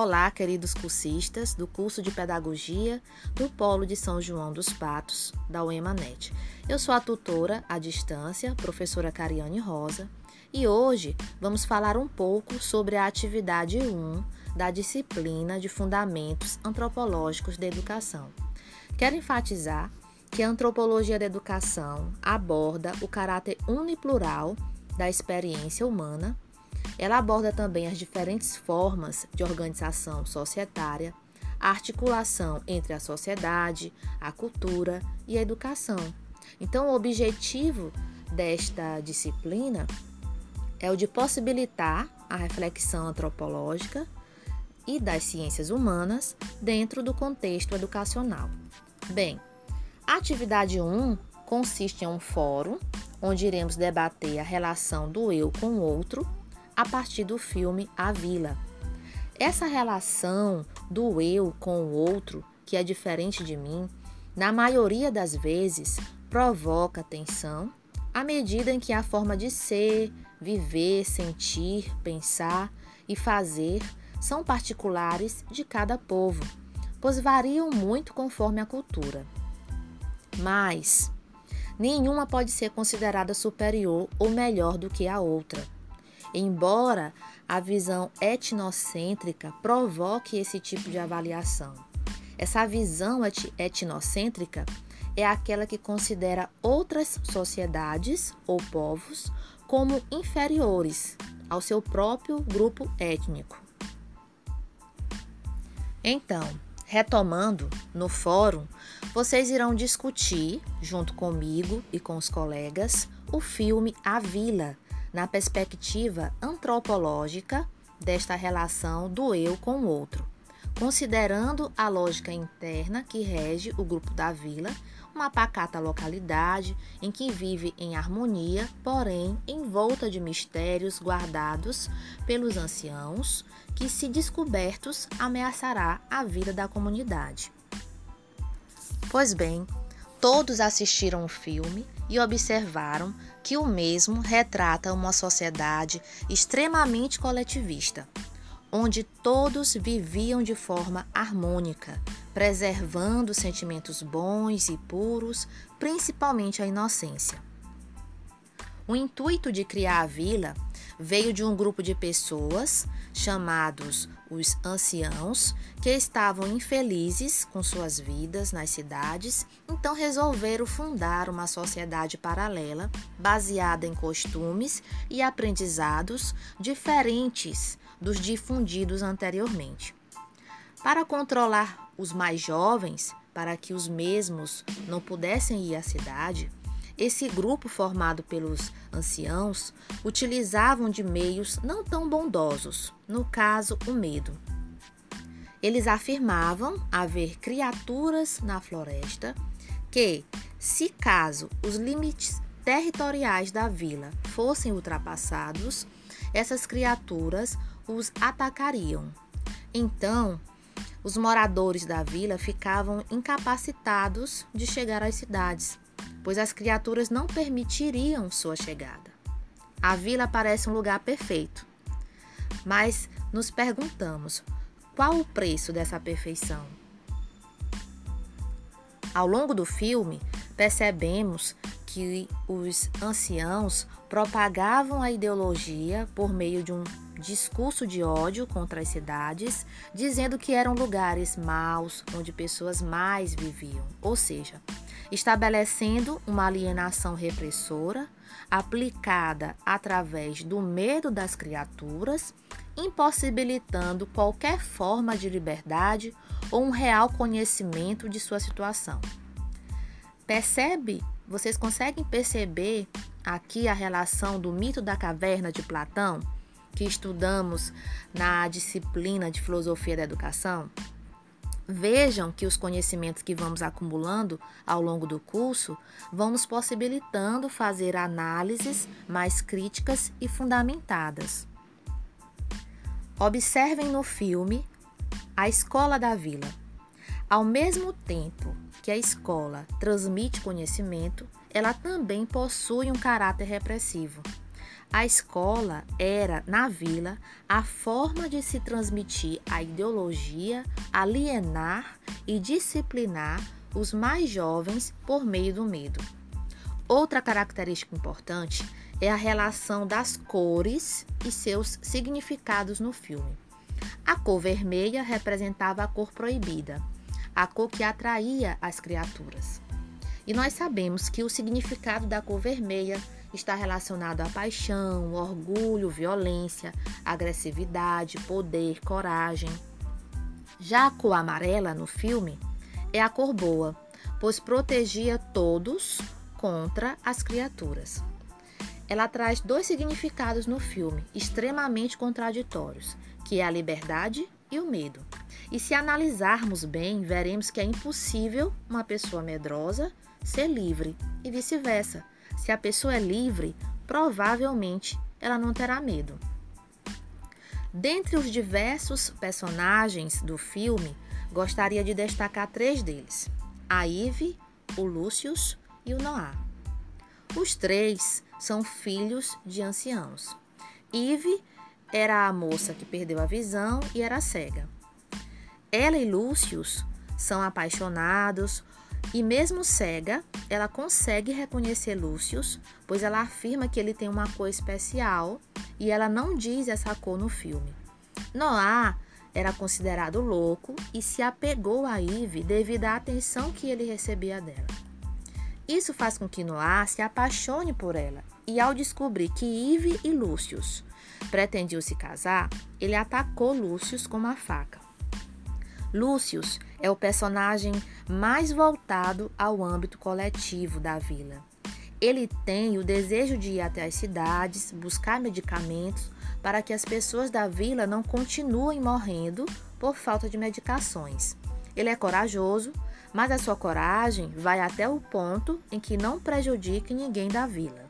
Olá, queridos cursistas do curso de Pedagogia do Polo de São João dos Patos, da UEMANET. Eu sou a tutora à distância, professora Cariane Rosa, e hoje vamos falar um pouco sobre a atividade 1 da disciplina de Fundamentos Antropológicos da Educação. Quero enfatizar que a antropologia da educação aborda o caráter uniplural da experiência humana ela aborda também as diferentes formas de organização societária, a articulação entre a sociedade, a cultura e a educação. Então, o objetivo desta disciplina é o de possibilitar a reflexão antropológica e das ciências humanas dentro do contexto educacional. Bem, a atividade 1 consiste em um fórum onde iremos debater a relação do eu com o outro a partir do filme A Vila. Essa relação do eu com o outro, que é diferente de mim, na maioria das vezes provoca tensão à medida em que a forma de ser, viver, sentir, pensar e fazer são particulares de cada povo, pois variam muito conforme a cultura. Mas nenhuma pode ser considerada superior ou melhor do que a outra embora a visão etnocêntrica provoque esse tipo de avaliação. Essa visão etnocêntrica é aquela que considera outras sociedades ou povos como inferiores ao seu próprio grupo étnico. Então, retomando, no fórum, vocês irão discutir, junto comigo e com os colegas, o filme A Vila, na perspectiva antropológica desta relação do eu com o outro, considerando a lógica interna que rege o grupo da vila, uma pacata localidade em que vive em harmonia, porém envolta de mistérios guardados pelos anciãos, que, se descobertos, ameaçará a vida da comunidade. Pois bem, todos assistiram o filme e observaram que o mesmo retrata uma sociedade extremamente coletivista, onde todos viviam de forma harmônica, preservando sentimentos bons e puros, principalmente a inocência. O intuito de criar a vila veio de um grupo de pessoas chamados os anciãos, que estavam infelizes com suas vidas nas cidades, então resolveram fundar uma sociedade paralela baseada em costumes e aprendizados diferentes dos difundidos anteriormente. Para controlar os mais jovens, para que os mesmos não pudessem ir à cidade, esse grupo, formado pelos anciãos, utilizavam de meios não tão bondosos, no caso, o medo. Eles afirmavam haver criaturas na floresta que, se caso os limites territoriais da vila fossem ultrapassados, essas criaturas os atacariam. Então, os moradores da vila ficavam incapacitados de chegar às cidades pois as criaturas não permitiriam sua chegada. A vila parece um lugar perfeito, mas nos perguntamos qual o preço dessa perfeição. Ao longo do filme, percebemos que os anciãos propagavam a ideologia por meio de um discurso de ódio contra as cidades, dizendo que eram lugares maus onde pessoas mais viviam, ou seja, estabelecendo uma alienação repressora aplicada através do medo das criaturas, impossibilitando qualquer forma de liberdade ou um real conhecimento de sua situação. Percebe? Vocês conseguem perceber aqui a relação do mito da caverna de Platão, que estudamos na disciplina de filosofia da educação? Vejam que os conhecimentos que vamos acumulando ao longo do curso vão nos possibilitando fazer análises mais críticas e fundamentadas. Observem no filme A Escola da Vila. Ao mesmo tempo que a escola transmite conhecimento, ela também possui um caráter repressivo. A escola era, na vila, a forma de se transmitir a ideologia, alienar e disciplinar os mais jovens por meio do medo. Outra característica importante é a relação das cores e seus significados no filme. A cor vermelha representava a cor proibida, a cor que atraía as criaturas. E nós sabemos que o significado da cor vermelha está relacionado à paixão, orgulho, violência, agressividade, poder, coragem. Já a cor amarela no filme é a cor boa, pois protegia todos contra as criaturas. Ela traz dois significados no filme, extremamente contraditórios, que é a liberdade e o medo. E se analisarmos bem, veremos que é impossível uma pessoa medrosa ser livre e vice-versa. Se a pessoa é livre, provavelmente ela não terá medo. Dentre os diversos personagens do filme, gostaria de destacar três deles: a Eve, o Lucius e o Noah. Os três são filhos de anciãos. Eve era a moça que perdeu a visão e era cega. Ela e Lucius são apaixonados e, mesmo cega, ela consegue reconhecer Lucius, pois ela afirma que ele tem uma cor especial e ela não diz essa cor no filme. Noah era considerado louco e se apegou a Eve devido à atenção que ele recebia dela. Isso faz com que Noah se apaixone por ela, e ao descobrir que Ive e Lúcius pretendiam se casar, ele atacou Lúcius com uma faca. Lúcius é o personagem mais voltado ao âmbito coletivo da vila. Ele tem o desejo de ir até as cidades, buscar medicamentos para que as pessoas da vila não continuem morrendo por falta de medicações. Ele é corajoso, mas a sua coragem vai até o ponto em que não prejudique ninguém da vila.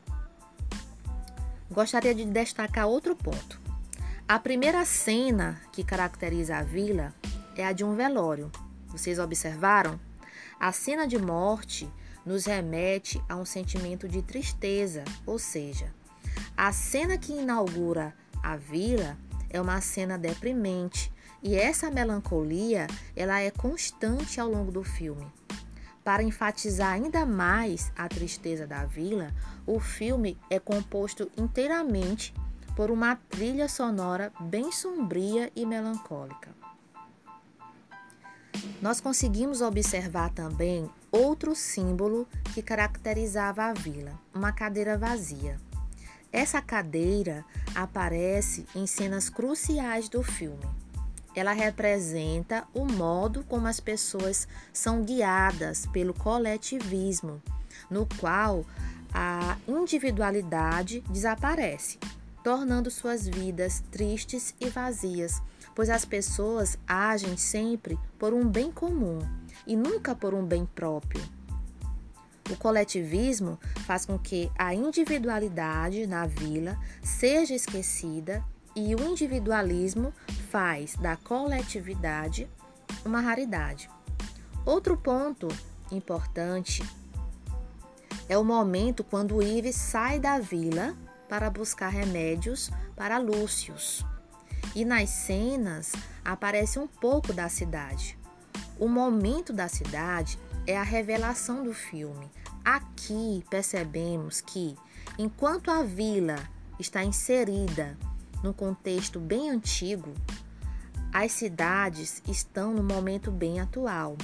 Gostaria de destacar outro ponto. A primeira cena que caracteriza a vila é a de um velório. Vocês observaram? A cena de morte nos remete a um sentimento de tristeza, ou seja, a cena que inaugura a vila é uma cena deprimente, e essa melancolia, ela é constante ao longo do filme. Para enfatizar ainda mais a tristeza da vila, o filme é composto inteiramente por uma trilha sonora bem sombria e melancólica. Nós conseguimos observar também outro símbolo que caracterizava a vila, uma cadeira vazia. Essa cadeira aparece em cenas cruciais do filme. Ela representa o modo como as pessoas são guiadas pelo coletivismo, no qual a individualidade desaparece, tornando suas vidas tristes e vazias, pois as pessoas agem sempre por um bem comum e nunca por um bem próprio. O coletivismo faz com que a individualidade na vila seja esquecida e o individualismo faz da coletividade uma raridade. Outro ponto importante é o momento quando Ives sai da vila para buscar remédios para Lúcius. E nas cenas aparece um pouco da cidade. O momento da cidade é a revelação do filme. Aqui percebemos que, enquanto a vila está inserida num contexto bem antigo, as cidades estão no momento bem atual,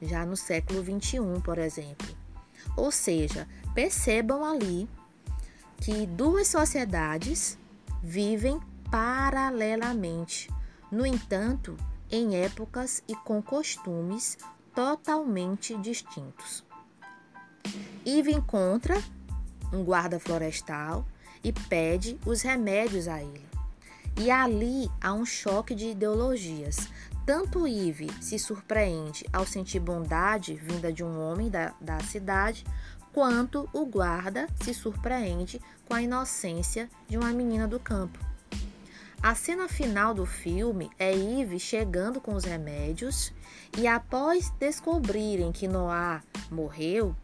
já no século 21, por exemplo. Ou seja, percebam ali que duas sociedades vivem paralelamente, no entanto, em épocas e com costumes totalmente distintos. Eve encontra um guarda florestal e pede os remédios a ele. E ali há um choque de ideologias. Tanto Ive se surpreende ao sentir bondade vinda de um homem da, da cidade, quanto o guarda se surpreende com a inocência de uma menina do campo. A cena final do filme é Ive chegando com os remédios e após descobrirem que Noah morreu,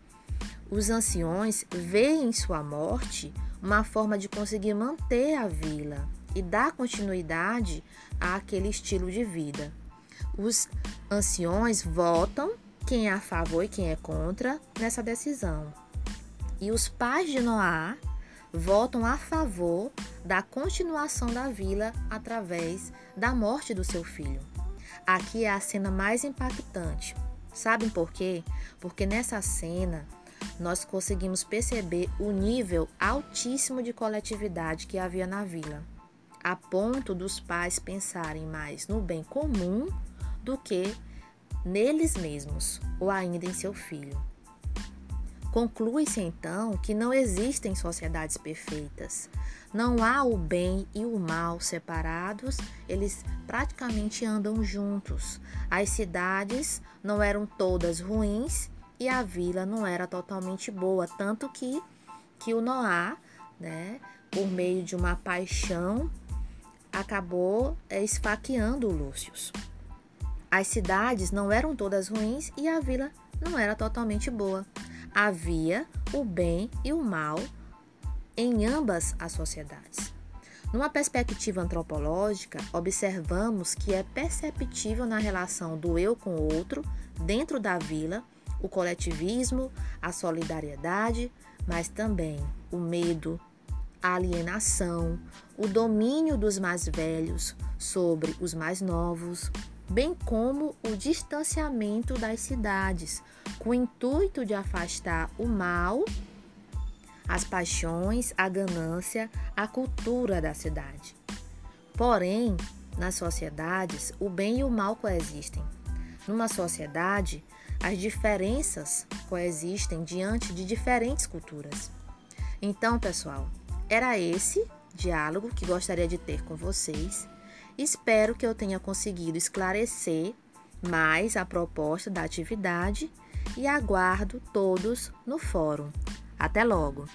os anciões veem sua morte uma forma de conseguir manter a vila e dar continuidade àquele estilo de vida. Os anciões votam quem é a favor e quem é contra nessa decisão. E os pais de Noá votam a favor da continuação da vila através da morte do seu filho. Aqui é a cena mais impactante. Sabem por quê? Porque nessa cena nós conseguimos perceber o nível altíssimo de coletividade que havia na vila, a ponto dos pais pensarem mais no bem comum do que neles mesmos ou ainda em seu filho. Conclui-se então que não existem sociedades perfeitas. Não há o bem e o mal separados, eles praticamente andam juntos. As cidades não eram todas ruins e a vila não era totalmente boa, tanto que que o Noá, né, por meio de uma paixão, acabou é, esfaqueando o Lúcio. As cidades não eram todas ruins e a vila não era totalmente boa. Havia o bem e o mal em ambas as sociedades. Numa perspectiva antropológica, observamos que é perceptível na relação do eu com o outro, dentro da vila, o coletivismo, a solidariedade, mas também o medo, a alienação, o domínio dos mais velhos sobre os mais novos, bem como o distanciamento das cidades, com o intuito de afastar o mal, as paixões, a ganância, a cultura da cidade. Porém, nas sociedades, o bem e o mal coexistem. Numa sociedade, as diferenças coexistem diante de diferentes culturas. Então, pessoal, era esse diálogo que gostaria de ter com vocês. Espero que eu tenha conseguido esclarecer mais a proposta da atividade e aguardo todos no fórum. Até logo!